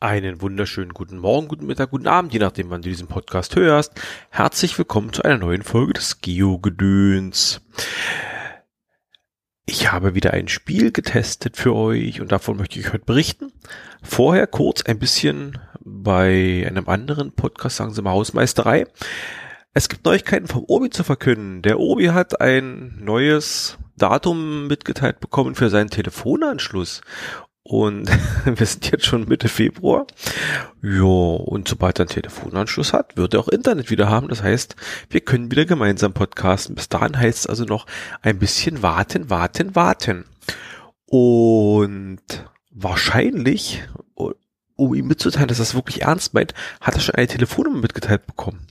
Einen wunderschönen guten Morgen, guten Mittag, guten Abend, je nachdem, wann du diesen Podcast hörst. Herzlich willkommen zu einer neuen Folge des Geo-Gedöns. Ich habe wieder ein Spiel getestet für euch und davon möchte ich heute berichten. Vorher kurz ein bisschen bei einem anderen Podcast, sagen Sie mal Hausmeisterei. Es gibt Neuigkeiten vom Obi zu verkünden. Der Obi hat ein neues Datum mitgeteilt bekommen für seinen Telefonanschluss. Und wir sind jetzt schon Mitte Februar. Ja, und sobald er einen Telefonanschluss hat, wird er auch Internet wieder haben. Das heißt, wir können wieder gemeinsam podcasten. Bis dahin heißt es also noch ein bisschen warten, warten, warten. Und wahrscheinlich, um ihm mitzuteilen, dass er das wirklich ernst meint, hat er schon eine Telefonnummer mitgeteilt bekommen.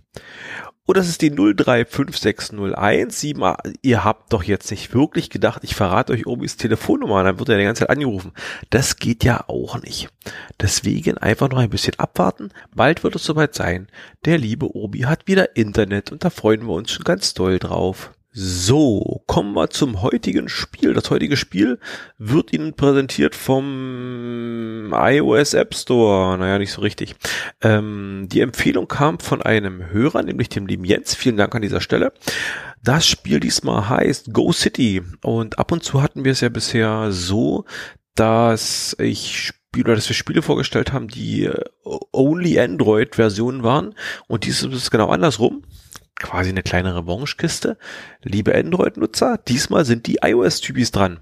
Und das ist die 035601. Ihr habt doch jetzt nicht wirklich gedacht, ich verrate euch Obis Telefonnummer, dann wird er die ganze Zeit angerufen. Das geht ja auch nicht. Deswegen einfach noch ein bisschen abwarten. Bald wird es soweit sein. Der liebe Obi hat wieder Internet und da freuen wir uns schon ganz doll drauf. So, kommen wir zum heutigen Spiel. Das heutige Spiel wird Ihnen präsentiert vom iOS App Store. Naja, nicht so richtig. Ähm, die Empfehlung kam von einem Hörer, nämlich dem lieben Jens. Vielen Dank an dieser Stelle. Das Spiel diesmal heißt Go City. Und ab und zu hatten wir es ja bisher so, dass ich Spiele, dass wir Spiele vorgestellt haben, die only Android-Versionen waren. Und dies ist genau andersrum quasi eine kleine Revanche-Kiste. Liebe Android-Nutzer, diesmal sind die iOS-Typis dran.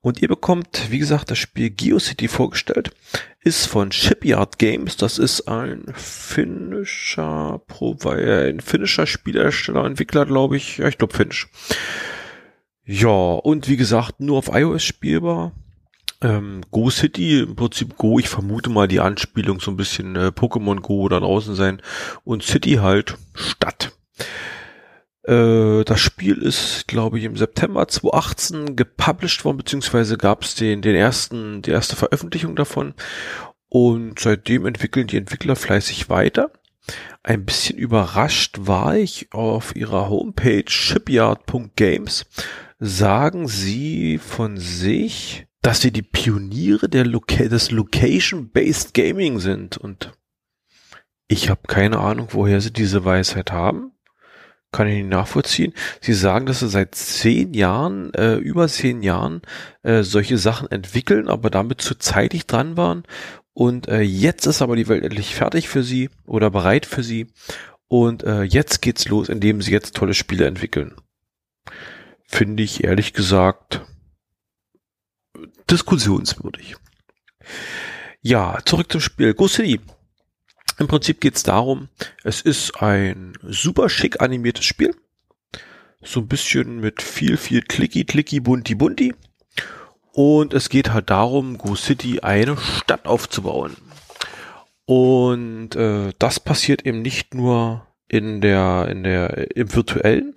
Und ihr bekommt, wie gesagt, das Spiel GeoCity vorgestellt. Ist von Shipyard Games. Das ist ein finnischer Provider, ein finnischer Spielersteller, Entwickler, glaube ich. Ja, ich glaube Finnisch. Ja, und wie gesagt, nur auf iOS spielbar. Ähm, Go City, im Prinzip Go, ich vermute mal die Anspielung so ein bisschen äh, Pokémon Go da draußen sein. Und City halt Stadt. Äh, das Spiel ist, glaube ich, im September 2018 gepublished worden, beziehungsweise gab es den, den ersten, die erste Veröffentlichung davon. Und seitdem entwickeln die Entwickler fleißig weiter. Ein bisschen überrascht war ich auf ihrer Homepage shipyard.games. Sagen sie von sich, dass sie die Pioniere Loca des Location-Based Gaming sind. Und ich habe keine Ahnung, woher sie diese Weisheit haben kann ich nicht nachvollziehen. Sie sagen, dass sie seit zehn Jahren, äh, über zehn Jahren äh, solche Sachen entwickeln, aber damit zu zeitig dran waren. Und äh, jetzt ist aber die Welt endlich fertig für sie oder bereit für sie. Und äh, jetzt geht's los, indem sie jetzt tolle Spiele entwickeln. Finde ich ehrlich gesagt diskussionswürdig. Ja, zurück zum Spiel. Go City. Im Prinzip geht es darum, es ist ein super schick animiertes Spiel. So ein bisschen mit viel, viel Clicky, Clicky, Bunti, Bunti. Und es geht halt darum, Go City eine Stadt aufzubauen. Und äh, das passiert eben nicht nur in der, in der, im virtuellen,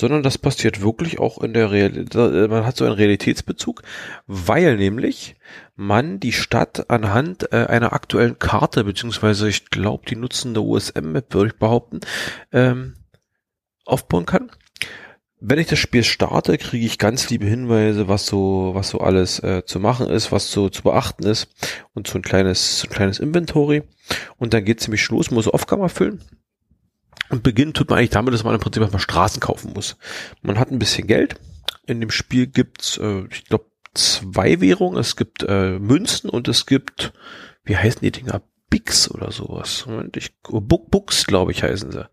sondern das passiert wirklich auch in der Realität. Man hat so einen Realitätsbezug, weil nämlich man die Stadt anhand äh, einer aktuellen Karte, beziehungsweise ich glaube, die nutzen eine USM-Map, würde ich behaupten, ähm, aufbauen kann. Wenn ich das Spiel starte, kriege ich ganz liebe Hinweise, was so, was so alles äh, zu machen ist, was so zu beachten ist und so ein kleines, so ein kleines Inventory. Und dann geht es ziemlich los, muss Aufgaben erfüllen und beginnen tut man eigentlich damit, dass man im Prinzip erstmal Straßen kaufen muss. Man hat ein bisschen Geld. In dem Spiel gibt's, äh, ich glaube, zwei Währungen. Es gibt äh, Münzen und es gibt, wie heißen die Dinger? Bix oder sowas. Moment, ich, Book, Books, glaube ich, heißen sie.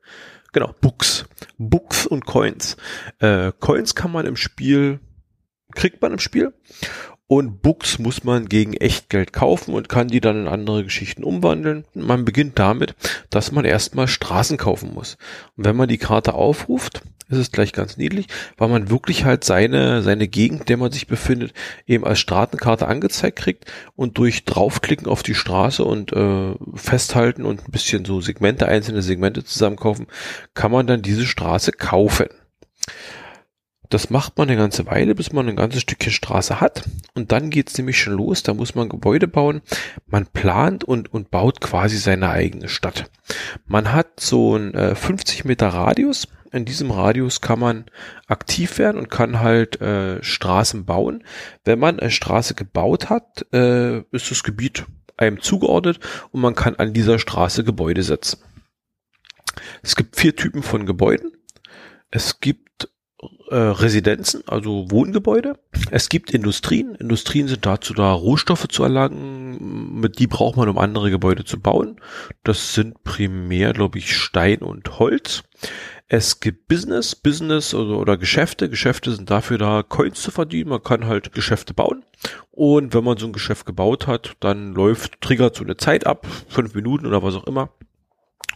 Genau, Books. Books und Coins. Äh, Coins kann man im Spiel, kriegt man im Spiel. Und Books muss man gegen Echtgeld kaufen und kann die dann in andere Geschichten umwandeln. Man beginnt damit, dass man erstmal Straßen kaufen muss. Und wenn man die Karte aufruft, ist es gleich ganz niedlich, weil man wirklich halt seine, seine Gegend, der man sich befindet, eben als Straßenkarte angezeigt kriegt und durch draufklicken auf die Straße und äh, festhalten und ein bisschen so Segmente, einzelne Segmente zusammenkaufen, kann man dann diese Straße kaufen. Das macht man eine ganze Weile, bis man ein ganzes Stückchen Straße hat. Und dann geht's nämlich schon los. Da muss man Gebäude bauen. Man plant und, und baut quasi seine eigene Stadt. Man hat so einen äh, 50 Meter Radius. In diesem Radius kann man aktiv werden und kann halt äh, Straßen bauen. Wenn man eine Straße gebaut hat, äh, ist das Gebiet einem zugeordnet und man kann an dieser Straße Gebäude setzen. Es gibt vier Typen von Gebäuden. Es gibt äh, Residenzen, also Wohngebäude. Es gibt Industrien. Industrien sind dazu da, Rohstoffe zu erlangen. Mit die braucht man, um andere Gebäude zu bauen. Das sind primär, glaube ich, Stein und Holz. Es gibt Business, Business oder, oder Geschäfte. Geschäfte sind dafür da, Coins zu verdienen. Man kann halt Geschäfte bauen. Und wenn man so ein Geschäft gebaut hat, dann läuft, triggert so eine Zeit ab, fünf Minuten oder was auch immer.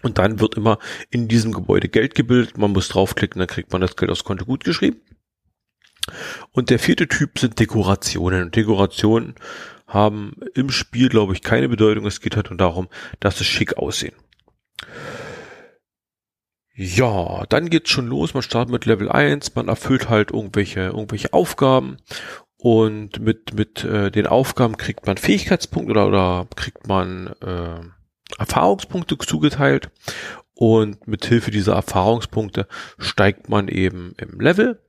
Und dann wird immer in diesem Gebäude Geld gebildet. Man muss draufklicken, dann kriegt man das Geld aufs Konto gut geschrieben. Und der vierte Typ sind Dekorationen. Und Dekorationen haben im Spiel, glaube ich, keine Bedeutung. Es geht halt nur darum, dass es schick aussehen. Ja, dann geht's schon los. Man startet mit Level 1, man erfüllt halt irgendwelche, irgendwelche Aufgaben und mit, mit äh, den Aufgaben kriegt man Fähigkeitspunkte oder, oder kriegt man äh, Erfahrungspunkte zugeteilt und mit Hilfe dieser Erfahrungspunkte steigt man eben im Level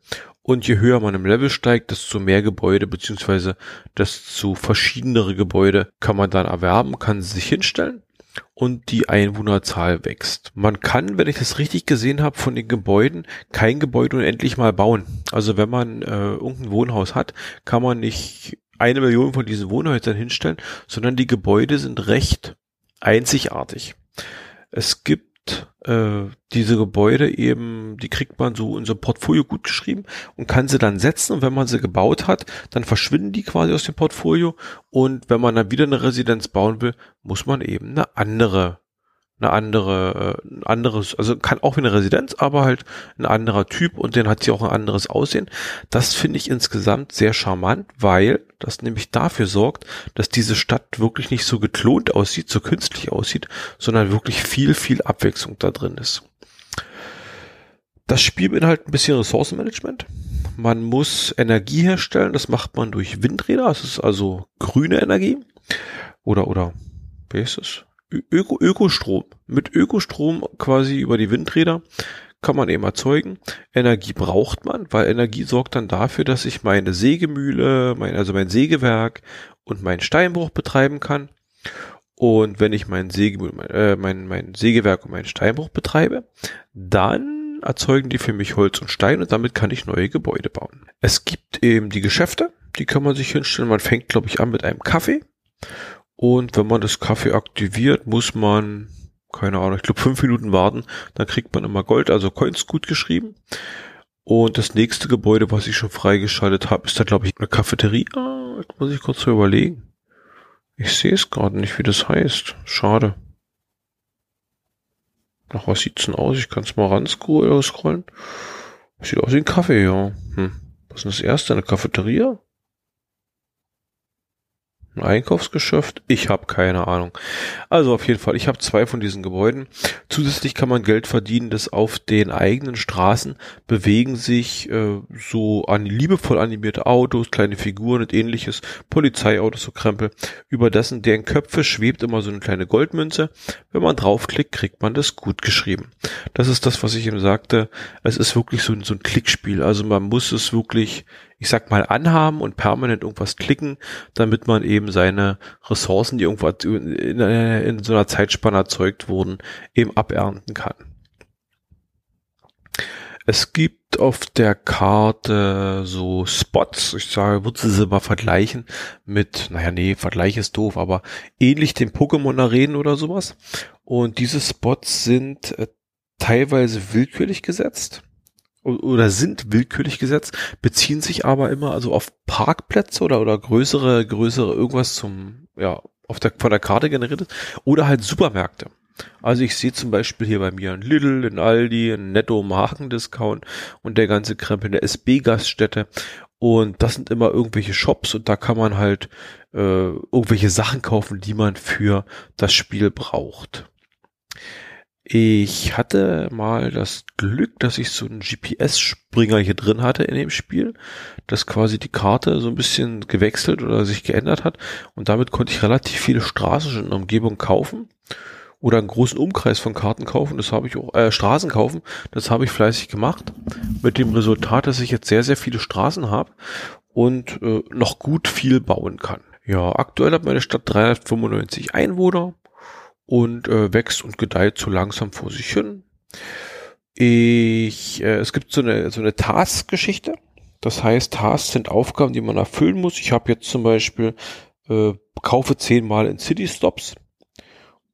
und je höher man im Level steigt, desto mehr Gebäude beziehungsweise desto verschiedenere Gebäude kann man dann erwerben, kann sich hinstellen und die Einwohnerzahl wächst. Man kann, wenn ich das richtig gesehen habe, von den Gebäuden kein Gebäude unendlich mal bauen. Also wenn man äh, irgendein Wohnhaus hat, kann man nicht eine Million von diesen Wohnhäusern hinstellen, sondern die Gebäude sind recht einzigartig. Es gibt äh, diese Gebäude eben, die kriegt man so in so ein Portfolio gut geschrieben und kann sie dann setzen und wenn man sie gebaut hat, dann verschwinden die quasi aus dem Portfolio und wenn man dann wieder eine Residenz bauen will, muss man eben eine andere eine andere, äh, ein anderes, also kann auch wie eine Residenz, aber halt ein anderer Typ und den hat sie auch ein anderes Aussehen. Das finde ich insgesamt sehr charmant, weil das nämlich dafür sorgt, dass diese Stadt wirklich nicht so geklont aussieht, so künstlich aussieht, sondern wirklich viel, viel Abwechslung da drin ist. Das Spiel beinhaltet ein bisschen Ressourcenmanagement. Man muss Energie herstellen, das macht man durch Windräder, das ist also grüne Energie. Oder, oder, wie ist es? Öko Ökostrom. Mit Ökostrom quasi über die Windräder kann man eben erzeugen. Energie braucht man, weil Energie sorgt dann dafür, dass ich meine Sägemühle, mein, also mein Sägewerk und meinen Steinbruch betreiben kann. Und wenn ich mein, Säge, äh, mein, mein Sägewerk und meinen Steinbruch betreibe, dann erzeugen die für mich Holz und Stein und damit kann ich neue Gebäude bauen. Es gibt eben die Geschäfte, die kann man sich hinstellen. Man fängt, glaube ich, an mit einem Kaffee und wenn man das Kaffee aktiviert, muss man, keine Ahnung, ich glaube fünf Minuten warten, dann kriegt man immer Gold, also Coins gut geschrieben. Und das nächste Gebäude, was ich schon freigeschaltet habe, ist da, glaube ich, eine Cafeteria. Jetzt muss ich kurz so überlegen. Ich sehe es gerade nicht, wie das heißt. Schade. Nach was sieht's denn aus? Ich kann es mal ranscrollen. Sieht aus wie ein Kaffee, ja. Hm. Was ist denn das erste? Eine Cafeteria? Ein Einkaufsgeschäft? Ich habe keine Ahnung. Also auf jeden Fall, ich habe zwei von diesen Gebäuden. Zusätzlich kann man Geld verdienen, dass auf den eigenen Straßen bewegen sich äh, so an liebevoll animierte Autos, kleine Figuren und ähnliches, Polizeiautos, so Krempel. Über dessen deren Köpfe schwebt immer so eine kleine Goldmünze. Wenn man draufklickt, kriegt man das gut geschrieben. Das ist das, was ich ihm sagte. Es ist wirklich so, so ein Klickspiel. Also man muss es wirklich ich sag mal, anhaben und permanent irgendwas klicken, damit man eben seine Ressourcen, die irgendwo in, in so einer Zeitspanne erzeugt wurden, eben abernten kann. Es gibt auf der Karte so Spots, ich sage, würde sie mal vergleichen mit, naja, nee, Vergleich ist doof, aber ähnlich den Pokémon-Arenen oder sowas. Und diese Spots sind äh, teilweise willkürlich gesetzt oder sind willkürlich gesetzt, beziehen sich aber immer also auf Parkplätze oder oder größere größere irgendwas zum ja auf der von der Karte generiert ist oder halt Supermärkte. Also ich sehe zum Beispiel hier bei mir ein Lidl, ein Aldi, ein Netto Markendiscount und der ganze Krempel, eine SB-Gaststätte. Und das sind immer irgendwelche Shops und da kann man halt äh, irgendwelche Sachen kaufen, die man für das Spiel braucht. Ich hatte mal das Glück, dass ich so einen GPS-Springer hier drin hatte in dem Spiel, dass quasi die Karte so ein bisschen gewechselt oder sich geändert hat. Und damit konnte ich relativ viele Straßen in der Umgebung kaufen oder einen großen Umkreis von Karten kaufen, das habe ich auch, äh, Straßen kaufen, das habe ich fleißig gemacht, mit dem Resultat, dass ich jetzt sehr, sehr viele Straßen habe und äh, noch gut viel bauen kann. Ja, aktuell hat meine Stadt 395 Einwohner und äh, wächst und gedeiht so langsam vor sich hin. Ich, äh, es gibt so eine, so eine Task-Geschichte. Das heißt, Tasks sind Aufgaben, die man erfüllen muss. Ich habe jetzt zum Beispiel äh, kaufe zehnmal in City Stops.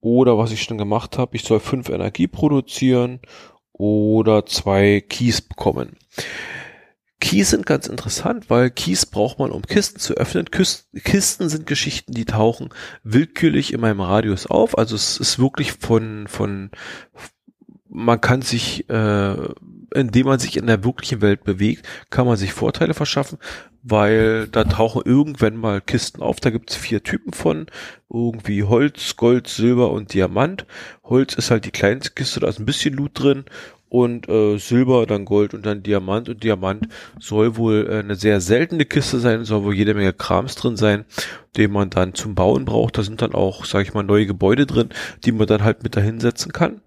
Oder was ich schon gemacht habe, ich soll fünf Energie produzieren oder zwei Keys bekommen. Keys sind ganz interessant, weil Keys braucht man, um Kisten zu öffnen. Kisten sind Geschichten, die tauchen willkürlich in meinem Radius auf. Also es ist wirklich von, von, man kann sich, äh, indem man sich in der wirklichen Welt bewegt, kann man sich Vorteile verschaffen, weil da tauchen irgendwann mal Kisten auf. Da gibt's vier Typen von, irgendwie Holz, Gold, Silber und Diamant. Holz ist halt die kleinste Kiste, da ist ein bisschen Loot drin und äh, Silber, dann Gold und dann Diamant. Und Diamant soll wohl äh, eine sehr seltene Kiste sein, soll wohl jede Menge Krams drin sein, den man dann zum Bauen braucht. Da sind dann auch, sage ich mal, neue Gebäude drin, die man dann halt mit dahinsetzen kann.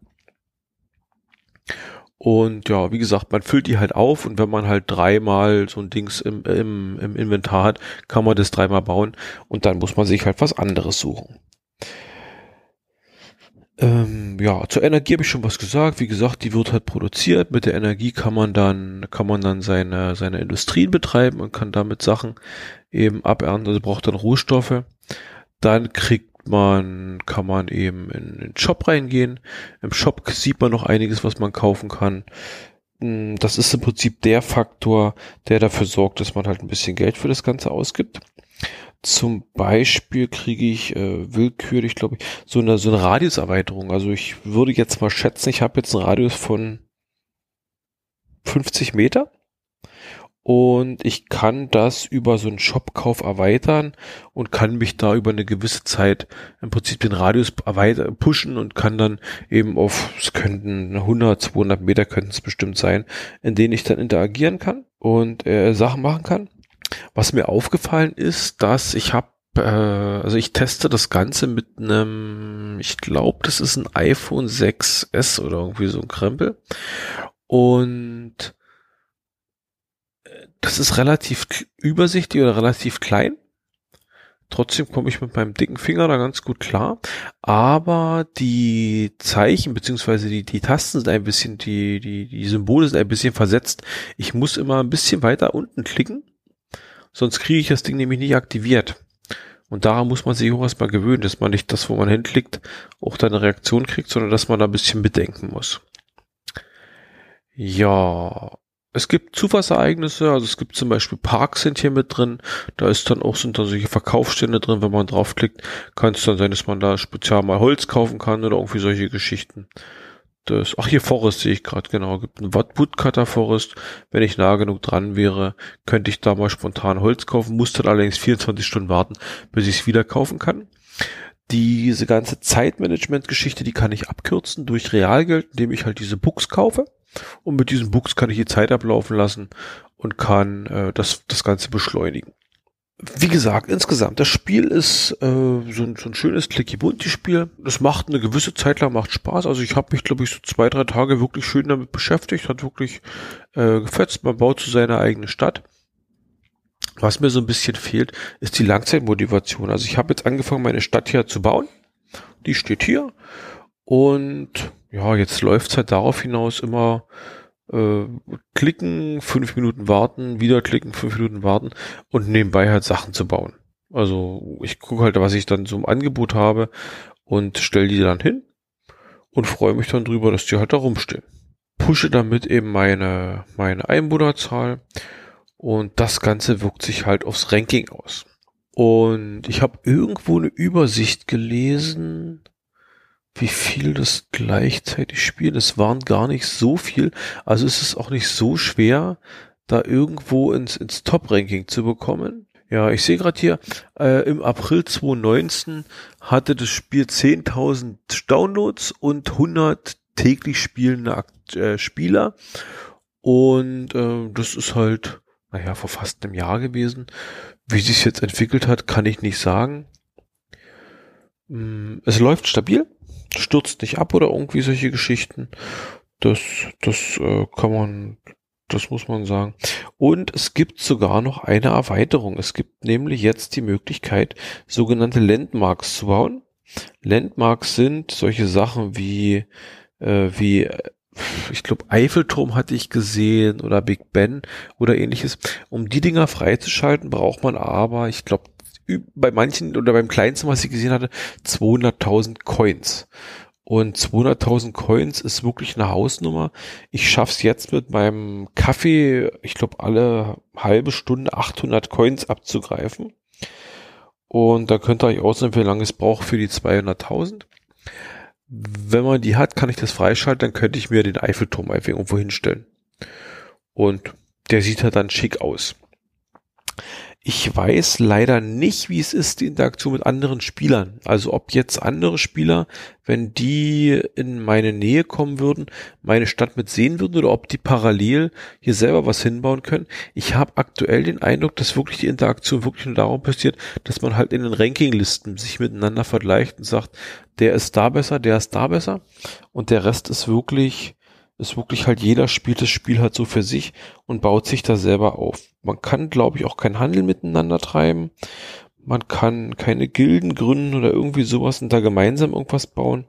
Und ja, wie gesagt, man füllt die halt auf und wenn man halt dreimal so ein Dings im, im, im Inventar hat, kann man das dreimal bauen und dann muss man sich halt was anderes suchen. Ähm, ja, zur Energie habe ich schon was gesagt. Wie gesagt, die wird halt produziert. Mit der Energie kann man dann, kann man dann seine, seine Industrien betreiben und kann damit Sachen eben abernten. Also braucht dann Rohstoffe. Dann kriegt man, kann man eben in, den Shop reingehen. Im Shop sieht man noch einiges, was man kaufen kann. Hm, das ist im Prinzip der Faktor, der dafür sorgt, dass man halt ein bisschen Geld für das Ganze ausgibt. Zum Beispiel kriege ich äh, willkürlich, glaube ich, so eine, so eine Radiuserweiterung. Also ich würde jetzt mal schätzen, ich habe jetzt einen Radius von 50 Meter und ich kann das über so einen Shopkauf erweitern und kann mich da über eine gewisse Zeit im Prinzip den Radius erweitern, pushen und kann dann eben auf, es könnten 100, 200 Meter könnten es bestimmt sein, in denen ich dann interagieren kann und äh, Sachen machen kann. Was mir aufgefallen ist, dass ich habe, äh, also ich teste das Ganze mit einem, ich glaube, das ist ein iPhone 6S oder irgendwie so ein Krempel. Und äh, das ist relativ übersichtlich oder relativ klein. Trotzdem komme ich mit meinem dicken Finger da ganz gut klar. Aber die Zeichen beziehungsweise die, die Tasten sind ein bisschen, die, die, die Symbole sind ein bisschen versetzt. Ich muss immer ein bisschen weiter unten klicken sonst kriege ich das Ding nämlich nicht aktiviert. Und daran muss man sich auch erstmal gewöhnen, dass man nicht das, wo man hinklickt, auch da eine Reaktion kriegt, sondern dass man da ein bisschen bedenken muss. Ja, es gibt Zufallsereignisse, also es gibt zum Beispiel Parks sind hier mit drin, da ist dann auch, sind da solche Verkaufsstände drin, wenn man draufklickt, kann es dann sein, dass man da speziell mal Holz kaufen kann oder irgendwie solche Geschichten das, ach hier Forest sehe ich gerade, genau, gibt einen Woodcutter Forest. Wenn ich nah genug dran wäre, könnte ich da mal spontan Holz kaufen, muss dann allerdings 24 Stunden warten, bis ich es wieder kaufen kann. Diese ganze Zeitmanagement-Geschichte, die kann ich abkürzen durch Realgeld, indem ich halt diese Books kaufe. Und mit diesen Books kann ich die Zeit ablaufen lassen und kann äh, das, das Ganze beschleunigen wie gesagt, insgesamt, das Spiel ist äh, so, ein, so ein schönes Clicky-Bunty-Spiel. Es macht eine gewisse Zeit lang, macht Spaß. Also ich habe mich, glaube ich, so zwei, drei Tage wirklich schön damit beschäftigt, hat wirklich äh, gefetzt. Man baut zu seiner eigenen Stadt. Was mir so ein bisschen fehlt, ist die Langzeitmotivation. Also ich habe jetzt angefangen, meine Stadt hier zu bauen. Die steht hier. Und ja, jetzt läuft's halt darauf hinaus immer äh, klicken, fünf Minuten warten, wieder klicken, fünf Minuten warten und nebenbei halt Sachen zu bauen. Also ich gucke halt, was ich dann so im Angebot habe und stelle die dann hin und freue mich dann drüber, dass die halt da rumstehen. Pushe damit eben meine, meine Einwohnerzahl und das Ganze wirkt sich halt aufs Ranking aus. Und ich habe irgendwo eine Übersicht gelesen, wie viel das gleichzeitig spielt. Es waren gar nicht so viel. Also es ist auch nicht so schwer, da irgendwo ins, ins Top-Ranking zu bekommen. Ja, ich sehe gerade hier, äh, im April 2019 hatte das Spiel 10.000 Downloads und 100 täglich spielende äh, Spieler. Und äh, das ist halt, naja, vor fast einem Jahr gewesen. Wie sich jetzt entwickelt hat, kann ich nicht sagen. Mm, es läuft stabil stürzt nicht ab oder irgendwie solche Geschichten. Das, das äh, kann man Das muss man sagen. Und es gibt sogar noch eine Erweiterung. Es gibt nämlich jetzt die Möglichkeit, sogenannte Landmarks zu bauen. Landmarks sind solche Sachen wie, äh, wie ich glaube, Eiffelturm hatte ich gesehen oder Big Ben oder ähnliches. Um die Dinger freizuschalten, braucht man aber, ich glaube, bei manchen oder beim kleinsten, was ich gesehen hatte, 200.000 Coins. Und 200.000 Coins ist wirklich eine Hausnummer. Ich schaff's jetzt mit meinem Kaffee, ich glaube, alle halbe Stunde 800 Coins abzugreifen. Und da könnt ihr euch ausrechnen, wie lange es braucht für die 200.000. Wenn man die hat, kann ich das freischalten, dann könnte ich mir den Eiffelturm einfach irgendwo hinstellen. Und der sieht halt dann schick aus. Ich weiß leider nicht, wie es ist, die Interaktion mit anderen Spielern. Also ob jetzt andere Spieler, wenn die in meine Nähe kommen würden, meine Stadt mit sehen würden oder ob die parallel hier selber was hinbauen können. Ich habe aktuell den Eindruck, dass wirklich die Interaktion wirklich nur darum passiert, dass man halt in den Rankinglisten sich miteinander vergleicht und sagt, der ist da besser, der ist da besser und der Rest ist wirklich ist wirklich halt jeder spielt das Spiel halt so für sich und baut sich da selber auf. Man kann, glaube ich, auch keinen Handel miteinander treiben. Man kann keine Gilden gründen oder irgendwie sowas und da gemeinsam irgendwas bauen.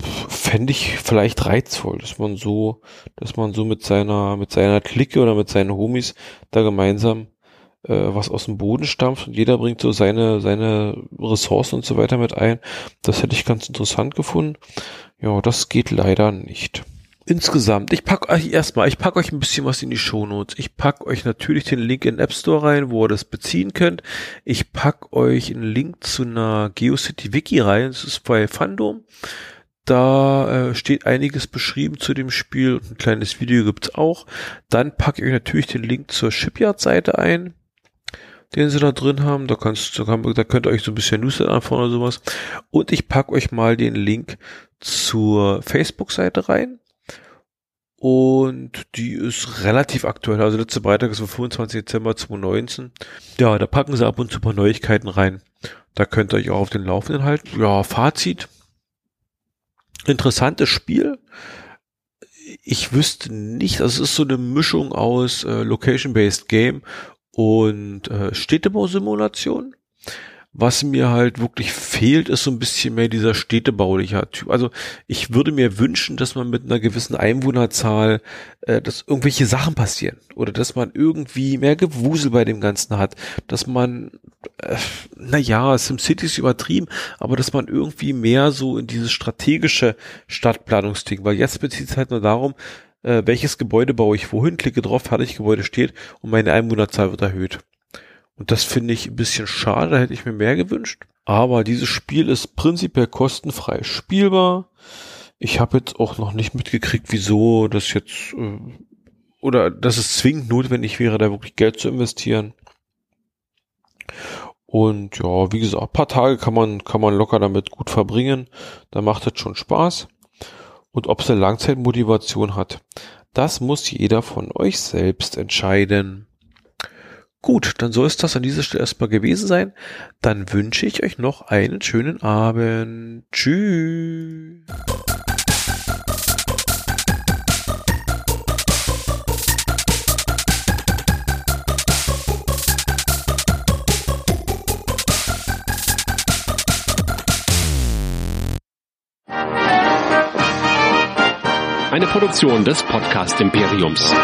Fände ich vielleicht reizvoll, dass man so, dass man so mit seiner, mit seiner Clique oder mit seinen Homies da gemeinsam äh, was aus dem Boden stampft und jeder bringt so seine, seine Ressourcen und so weiter mit ein. Das hätte ich ganz interessant gefunden. Ja, das geht leider nicht. Insgesamt, ich pack euch erstmal, ich pack euch ein bisschen was in die Shownotes. Ich pack euch natürlich den Link in den App Store rein, wo ihr das beziehen könnt. Ich pack euch einen Link zu einer GeoCity Wiki rein. Das ist bei Fandom. Da äh, steht einiges beschrieben zu dem Spiel und ein kleines Video gibt's auch. Dann packe ich euch natürlich den Link zur Shipyard-Seite ein, den sie da drin haben. Da, kannst, da, da könnt ihr euch so ein bisschen Newsletter anfangen oder sowas. Und ich pack euch mal den Link zur Facebook-Seite rein und die ist relativ aktuell. Also letzte Beitrag ist vom 25. Dezember 2019. Ja, da packen sie ab und zu ein paar Neuigkeiten rein. Da könnt ihr euch auch auf den Laufenden halten. Ja, Fazit. Interessantes Spiel. Ich wüsste nicht, also es ist so eine Mischung aus äh, Location-Based Game und äh, Städtebausimulation. Was mir halt wirklich fehlt, ist so ein bisschen mehr dieser städtebaulicher Typ. Also ich würde mir wünschen, dass man mit einer gewissen Einwohnerzahl, äh, dass irgendwelche Sachen passieren oder dass man irgendwie mehr Gewusel bei dem Ganzen hat, dass man, äh, naja, SimCity ist übertrieben, aber dass man irgendwie mehr so in dieses strategische Stadtplanungsding, weil jetzt bezieht es halt nur darum, äh, welches Gebäude baue ich wohin, klicke drauf, fertig, Gebäude steht und meine Einwohnerzahl wird erhöht. Und das finde ich ein bisschen schade, da hätte ich mir mehr gewünscht. Aber dieses Spiel ist prinzipiell kostenfrei spielbar. Ich habe jetzt auch noch nicht mitgekriegt, wieso das jetzt äh, oder dass es zwingend notwendig wäre, da wirklich Geld zu investieren. Und ja, wie gesagt, paar Tage kann man, kann man locker damit gut verbringen. Da macht es schon Spaß. Und ob es eine Langzeitmotivation hat, das muss jeder von euch selbst entscheiden. Gut, dann soll es das an dieser Stelle erstmal gewesen sein. Dann wünsche ich euch noch einen schönen Abend. Tschüss. Eine Produktion des Podcast Imperiums.